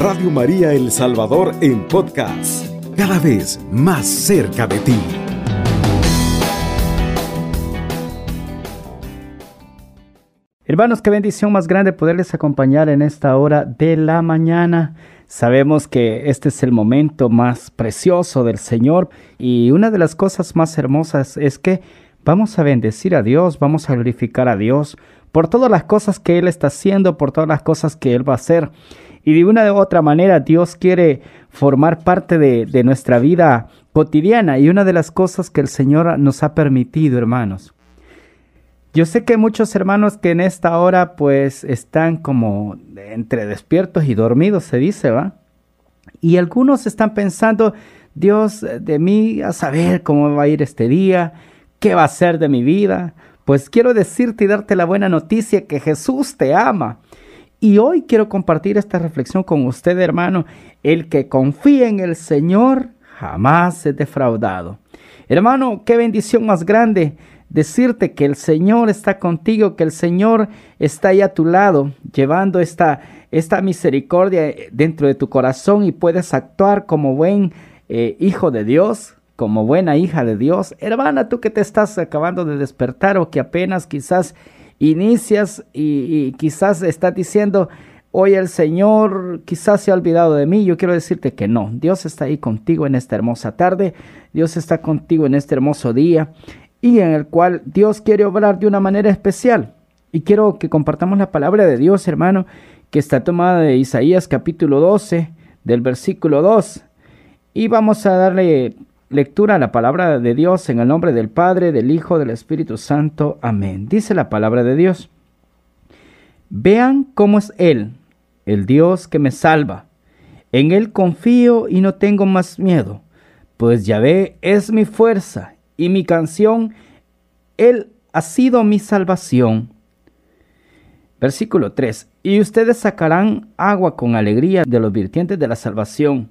Radio María El Salvador en podcast, cada vez más cerca de ti. Hermanos, qué bendición más grande poderles acompañar en esta hora de la mañana. Sabemos que este es el momento más precioso del Señor y una de las cosas más hermosas es que vamos a bendecir a Dios, vamos a glorificar a Dios por todas las cosas que Él está haciendo, por todas las cosas que Él va a hacer. Y de una u otra manera Dios quiere formar parte de, de nuestra vida cotidiana y una de las cosas que el Señor nos ha permitido, hermanos, yo sé que muchos hermanos que en esta hora pues están como entre despiertos y dormidos, se dice, ¿va? Y algunos están pensando, Dios, de mí a saber cómo va a ir este día, qué va a ser de mi vida. Pues quiero decirte y darte la buena noticia que Jesús te ama. Y hoy quiero compartir esta reflexión con usted, hermano. El que confía en el Señor jamás es defraudado. Hermano, qué bendición más grande decirte que el Señor está contigo, que el Señor está ahí a tu lado, llevando esta, esta misericordia dentro de tu corazón y puedes actuar como buen eh, hijo de Dios, como buena hija de Dios. Hermana, tú que te estás acabando de despertar o que apenas quizás inicias y, quizás estás diciendo, hoy el Señor quizás se ha olvidado de mí, yo quiero decirte que no, Dios está ahí contigo en esta hermosa tarde, Dios está contigo en este hermoso día y en el cual Dios quiere obrar de una manera especial. Y quiero que compartamos la palabra de Dios, hermano, que está tomada de Isaías capítulo 12, del versículo 2. Y vamos a darle lectura a la palabra de Dios en el nombre del Padre, del Hijo, del Espíritu Santo. Amén. Dice la palabra de Dios. Vean cómo es Él, el Dios que me salva. En Él confío y no tengo más miedo, pues Yahvé es mi fuerza y mi canción, Él ha sido mi salvación. Versículo 3. Y ustedes sacarán agua con alegría de los virtientes de la salvación.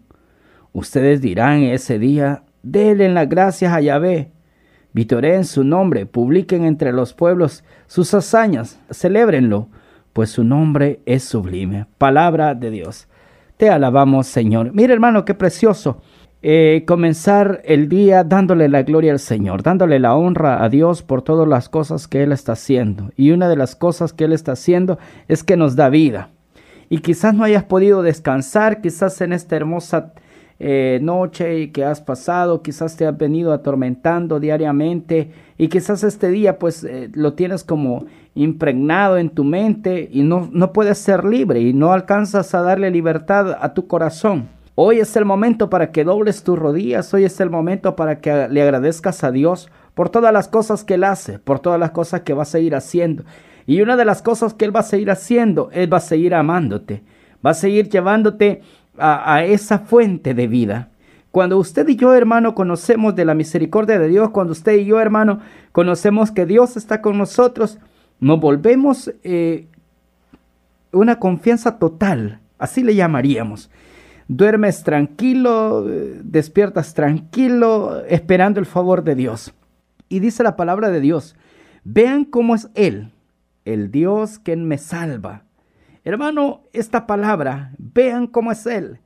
Ustedes dirán ese día, denle las gracias a Yahvé. Vitoreen su nombre, publiquen entre los pueblos sus hazañas, celébrenlo, pues su nombre es sublime. Palabra de Dios. Te alabamos, Señor. Mira, hermano, qué precioso eh, comenzar el día dándole la gloria al Señor, dándole la honra a Dios por todas las cosas que Él está haciendo. Y una de las cosas que Él está haciendo es que nos da vida. Y quizás no hayas podido descansar, quizás en esta hermosa eh, noche que has pasado, quizás te has venido atormentando diariamente y quizás este día pues eh, lo tienes como impregnado en tu mente y no, no puedes ser libre y no alcanzas a darle libertad a tu corazón. Hoy es el momento para que dobles tus rodillas, hoy es el momento para que le agradezcas a Dios por todas las cosas que Él hace, por todas las cosas que va a seguir haciendo. Y una de las cosas que Él va a seguir haciendo, Él va a seguir amándote, va a seguir llevándote a, esa fuente de vida. Cuando usted y yo, hermano, conocemos de la misericordia de Dios, cuando usted y yo, hermano, conocemos que Dios está con nosotros, nos volvemos eh, una confianza total, así le llamaríamos duermes tranquilo, despiertas tranquilo, esperando el favor de Dios. Y dice la palabra de Dios, vean cómo es Él, el Dios que me salva. Hermano, esta palabra, vean cómo es Él.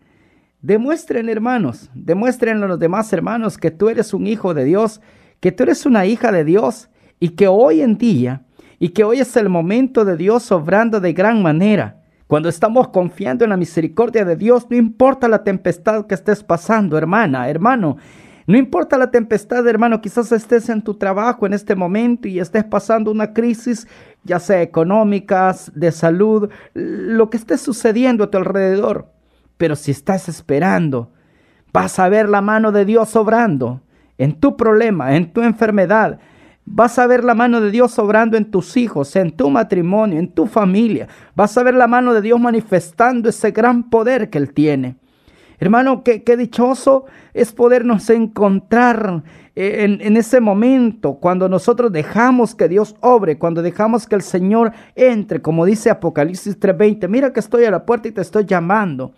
Demuestren, hermanos, demuestren a los demás hermanos que tú eres un hijo de Dios, que tú eres una hija de Dios y que hoy en día, y que hoy es el momento de Dios obrando de gran manera cuando estamos confiando en la misericordia de Dios, no importa la tempestad que estés pasando, hermana, hermano. No importa la tempestad, hermano, quizás estés en tu trabajo en este momento y estés pasando una crisis, ya sea económica, de salud, lo que esté sucediendo a tu alrededor. Pero si estás esperando, vas a ver la mano de Dios obrando en tu problema, en tu enfermedad, Vas a ver la mano de Dios obrando en tus hijos, en tu matrimonio, en tu familia. Vas a ver la mano de Dios manifestando ese gran poder que Él tiene. Hermano, qué, dichoso es podernos encontrar en, en, ese momento, cuando nosotros dejamos que Dios obre, cuando dejamos que el Señor entre, como dice Apocalipsis 3:20, mira que estoy a la puerta y te estoy llamando.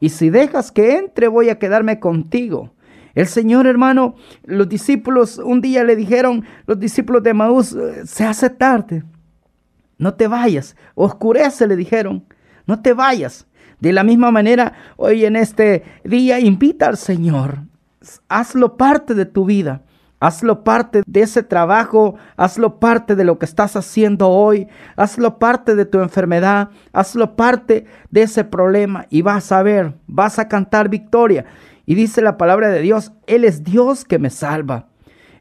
Y si dejas que entre, voy a quedarme contigo. El Señor, hermano, los discípulos un día le dijeron, los discípulos de Maús, eh, se hace tarde, no te vayas, oscurece, le dijeron, no te vayas. De la misma manera, hoy en este día invita al Señor. Hazlo parte de tu vida. Hazlo parte de ese trabajo, hazlo parte de lo que estás haciendo hoy, hazlo parte de tu enfermedad, hazlo parte de ese problema y vas a ver, vas a cantar victoria. Y dice la palabra de Dios, Él es Dios que me salva.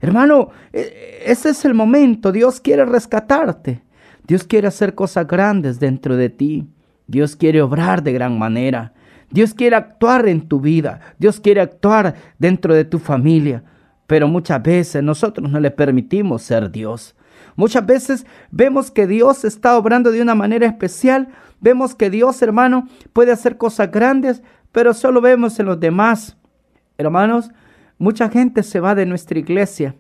Hermano, e, ese es el momento, Dios quiere rescatarte, Dios quiere hacer cosas grandes dentro de ti, Dios quiere obrar de gran manera. Dios quiere actuar en tu vida. Dios quiere actuar dentro de tu familia. Pero muchas veces nosotros no le permitimos ser Dios. Muchas veces vemos que Dios está obrando de una manera especial. Vemos que Dios, hermano, puede hacer cosas grandes, pero solo vemos en los demás. Hermanos, mucha gente se va de nuestra iglesia.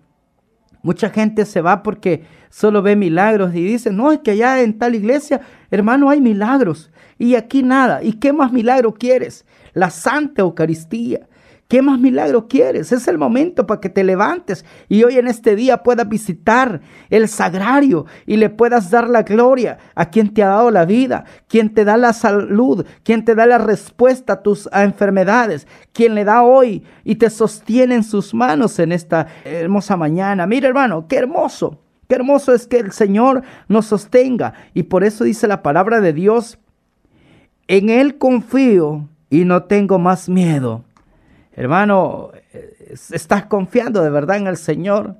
Mucha gente se va porque solo ve milagros y dice, no, es que allá en tal iglesia, hermano, hay milagros y aquí nada. ¿Y qué más milagro quieres? La Santa Eucaristía. ¿Qué más milagro quieres? Es el momento para que te levantes y hoy en este día puedas visitar el sagrario y le puedas dar la gloria a quien te ha dado la vida, quien te da la salud, quien te da la respuesta a tus enfermedades, quien le da hoy y te sostiene en sus manos en esta hermosa mañana. Mira hermano, qué hermoso. Qué hermoso es que el Señor nos sostenga. Y por eso dice la palabra de Dios, en Él confío y no tengo más miedo. Hermano, estás confiando de verdad en el Señor.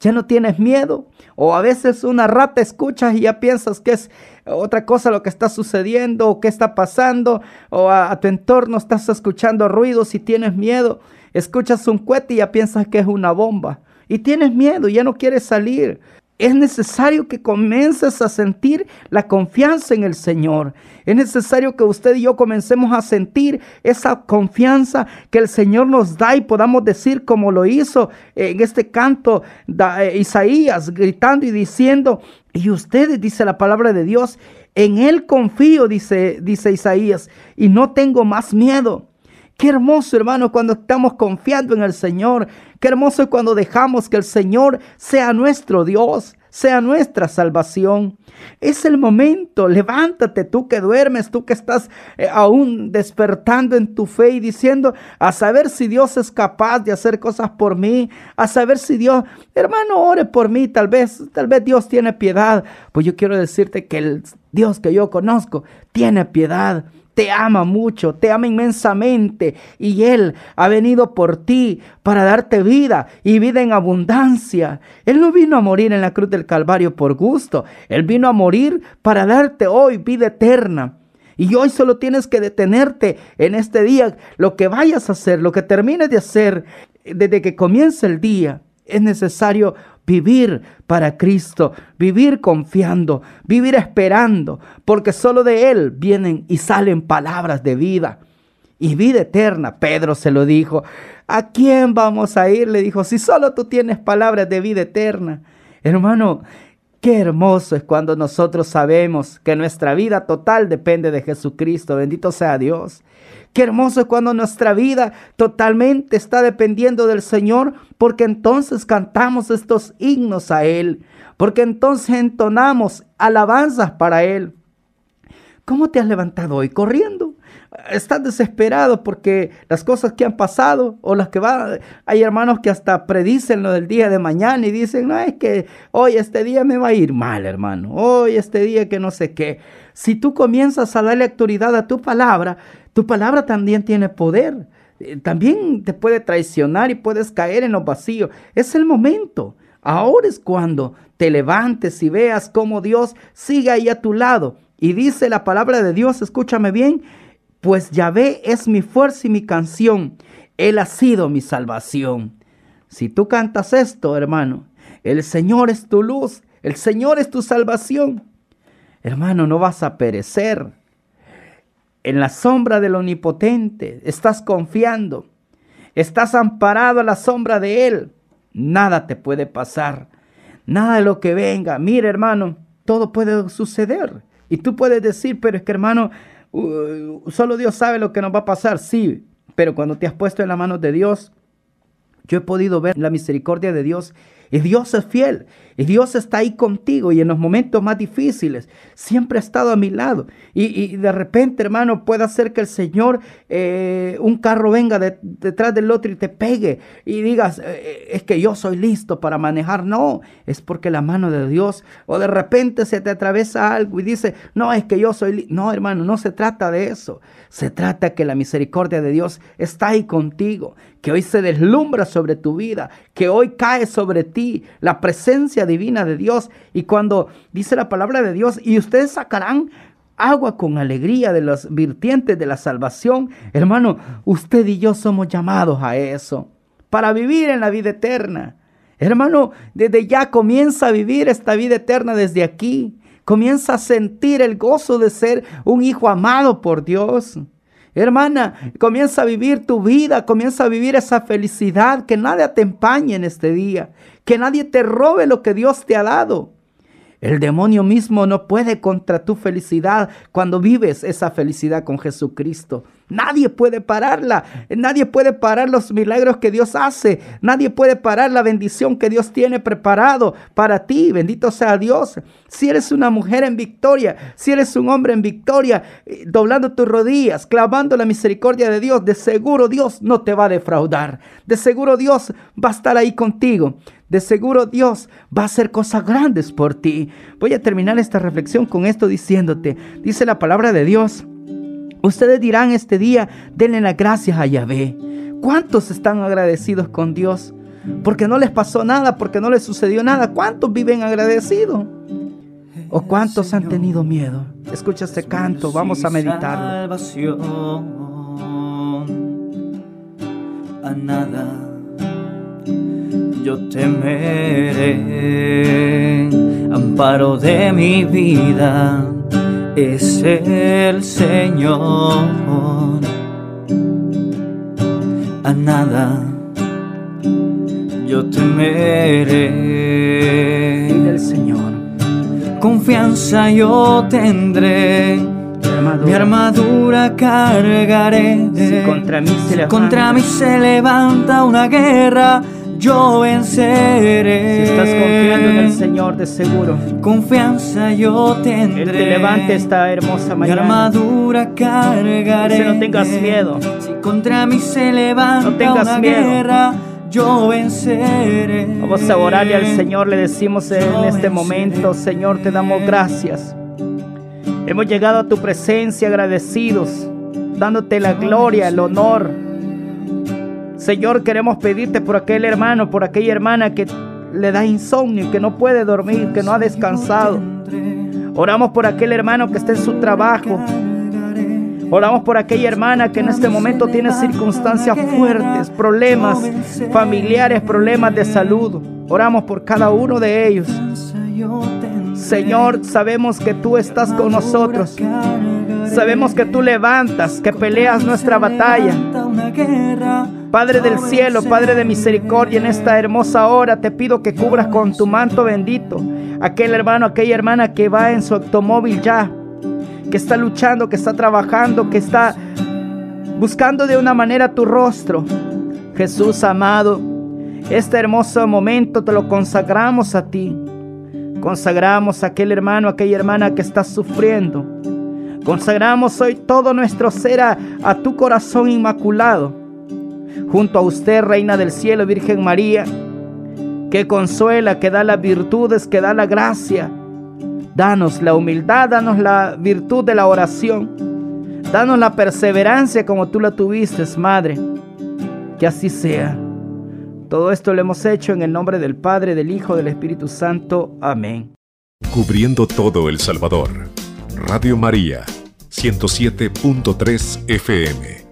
Ya no tienes miedo. O a veces una rata escuchas y ya piensas que es otra cosa lo que está sucediendo o qué está pasando. O a, tu entorno estás escuchando ruidos y tienes miedo. Escuchas un cohete y ya piensas que es una bomba. Y tienes miedo, ya no quieres salir es necesario que comiences a sentir la confianza en el Señor. Es necesario que usted y yo comencemos a sentir esa confianza que el Señor nos da y podamos decir como lo hizo en este canto de eh, Isaías, gritando y diciendo, y ustedes, dice la palabra de Dios, en Él confío, dice, dice Isaías, y no tengo más miedo. Qué hermoso, hermano, cuando estamos confiando en el Señor. Qué hermoso es cuando dejamos que el Señor sea nuestro Dios, sea nuestra salvación. Es el momento, levántate tú que duermes, tú que estás eh, aún despertando en tu fe y diciendo, a saber si Dios es capaz de hacer cosas por mí, a saber si Dios, hermano, ore por mí, tal vez, tal vez Dios tiene piedad. Pues yo quiero decirte que el Dios que yo conozco tiene piedad te ama mucho, te ama inmensamente y Él ha venido por ti para darte vida y vida en abundancia. Él no vino a morir en la cruz del Calvario por gusto, Él vino a morir para darte hoy vida eterna. Y hoy solo tienes que detenerte en este día, lo que vayas a hacer, lo que termines de hacer desde que comience el día. Es necesario vivir para Cristo, vivir confiando, vivir esperando, porque solo de Él vienen y salen palabras de vida y vida eterna. Pedro se lo dijo, ¿a quién vamos a ir? Le dijo, si solo tú tienes palabras de vida eterna. Hermano, qué hermoso es cuando nosotros sabemos que nuestra vida total depende de Jesucristo. Bendito sea Dios. Qué hermoso es cuando nuestra vida totalmente está dependiendo del Señor, porque entonces cantamos estos himnos a Él, porque entonces entonamos alabanzas para Él. ¿Cómo te has levantado hoy? Corriendo. Estás desesperado porque las cosas que han pasado o las que van, hay hermanos que hasta predicen lo del día de mañana y dicen, no, es que hoy este día me va a ir mal, hermano. Hoy este día que no sé qué. Si tú comienzas a darle autoridad a tu palabra, tu palabra también tiene poder. Eh, también te puede traicionar y puedes caer en lo vacío. Es el momento. Ahora es cuando te levantes y veas cómo Dios sigue ahí a tu lado. Y dice la palabra de Dios, escúchame bien, pues Yahvé es mi fuerza y mi canción. Él ha sido mi salvación. Si tú cantas esto, hermano, el Señor es tu luz, el Señor es tu salvación. Hermano, no vas a perecer en la sombra del Omnipotente, estás confiando, estás amparado a la sombra de Él, nada te puede pasar, nada de lo que venga. Mira, hermano, todo puede suceder. Y tú puedes decir, pero es que, hermano, uh, solo Dios sabe lo que nos va a pasar. Sí, pero cuando te has puesto en las manos de Dios, yo he podido ver la misericordia de Dios Y Dios es fiel. Y Dios está ahí contigo y en los momentos más difíciles siempre ha estado a mi lado. Y, de repente, hermano, puede hacer que el Señor, eh, un carro venga detrás del otro y te pegue y digas, eh, es que yo soy listo para manejar. No, es porque la mano de Dios, o de repente se te atraviesa algo y dice, no, es que yo soy... No, hermano, no se trata de eso. Se trata que la misericordia de Dios está ahí contigo, que hoy se deslumbra sobre tu vida, que hoy cae sobre ti la presencia divina de Dios. Y cuando dice la palabra de Dios, y ustedes sacarán agua con alegría de los virtientes de la salvación, hermano, usted y yo somos llamados a eso, para vivir en la vida eterna. Hermano, desde ya comienza a vivir esta vida eterna desde aquí. Comienza a sentir el gozo de ser un hijo amado por Dios. Hermana, comienza a vivir tu vida, comienza a vivir esa felicidad, que nadie te empañe en este día, que nadie te robe lo que Dios te ha dado. El demonio mismo no puede contra tu felicidad cuando vives esa felicidad con Jesucristo. Nadie puede pararla. Nadie puede parar los milagros que Dios hace. Nadie puede parar la bendición que Dios tiene preparado para ti. Bendito sea Dios. Si eres una mujer en victoria, si eres un hombre en victoria, eh, doblando tus rodillas, clavando la misericordia de Dios, de seguro Dios no te va a defraudar. De seguro Dios va a estar ahí contigo. De seguro Dios va a hacer cosas grandes por ti. Voy a terminar esta reflexión con esto diciéndote, dice la palabra de Dios Ustedes dirán este día, denle las gracias a Yahvé. ¿Cuántos están agradecidos con Dios? Porque no les pasó nada, porque no les sucedió nada. ¿Cuántos viven agradecidos? ¿O cuántos han tenido miedo? Escucha este canto, vamos a meditar. A nada yo temeré, amparo de mi vida es el Señor. A nada yo temeré. El Señor. Confianza yo tendré. Mi armadura, cargaré. contra mí se contra mí se levanta una guerra yo venceré. Si estás confiando en el Señor, de seguro. Confianza yo tendré. Él te levante esta hermosa mañana. Mi armadura cargaré. Si no tengas miedo. Si contra mí se levanta no tengas una miedo. guerra, yo venceré. Vamos a orarle al Señor, le decimos en este momento, Señor, te damos gracias. Hemos llegado a tu presencia agradecidos, dándote la gloria, el honor Señor, queremos pedirte por aquel hermano, por aquella hermana que le da insomnio, que no puede dormir, que no ha descansado. Oramos por aquel hermano que está en su trabajo. Oramos por aquella hermana que en este momento tiene circunstancias fuertes, problemas familiares, problemas de salud. Oramos por cada uno de ellos. Señor, sabemos que tú estás con nosotros. Sabemos que tú levantas, que peleas nuestra batalla. Padre del cielo, Padre de misericordia, en esta hermosa hora te pido que cubras con tu manto bendito aquel hermano, aquella hermana que va en su automóvil ya, que está luchando, que está trabajando, que está buscando de una manera tu rostro. Jesús amado, este hermoso momento te lo consagramos a ti. Consagramos a aquel hermano, aquella hermana que está sufriendo. Consagramos hoy todo nuestro ser a, tu corazón inmaculado. Junto a usted, Reina del Cielo, Virgen María, que consuela, que da las virtudes, que da la gracia. Danos la humildad, danos la virtud de la oración. Danos la perseverancia como tú la tuviste, Madre. Que así sea. Todo esto lo hemos hecho en el nombre del Padre, del Hijo, del Espíritu Santo. Amén. Cubriendo todo El Salvador. Radio María, 107.3 FM.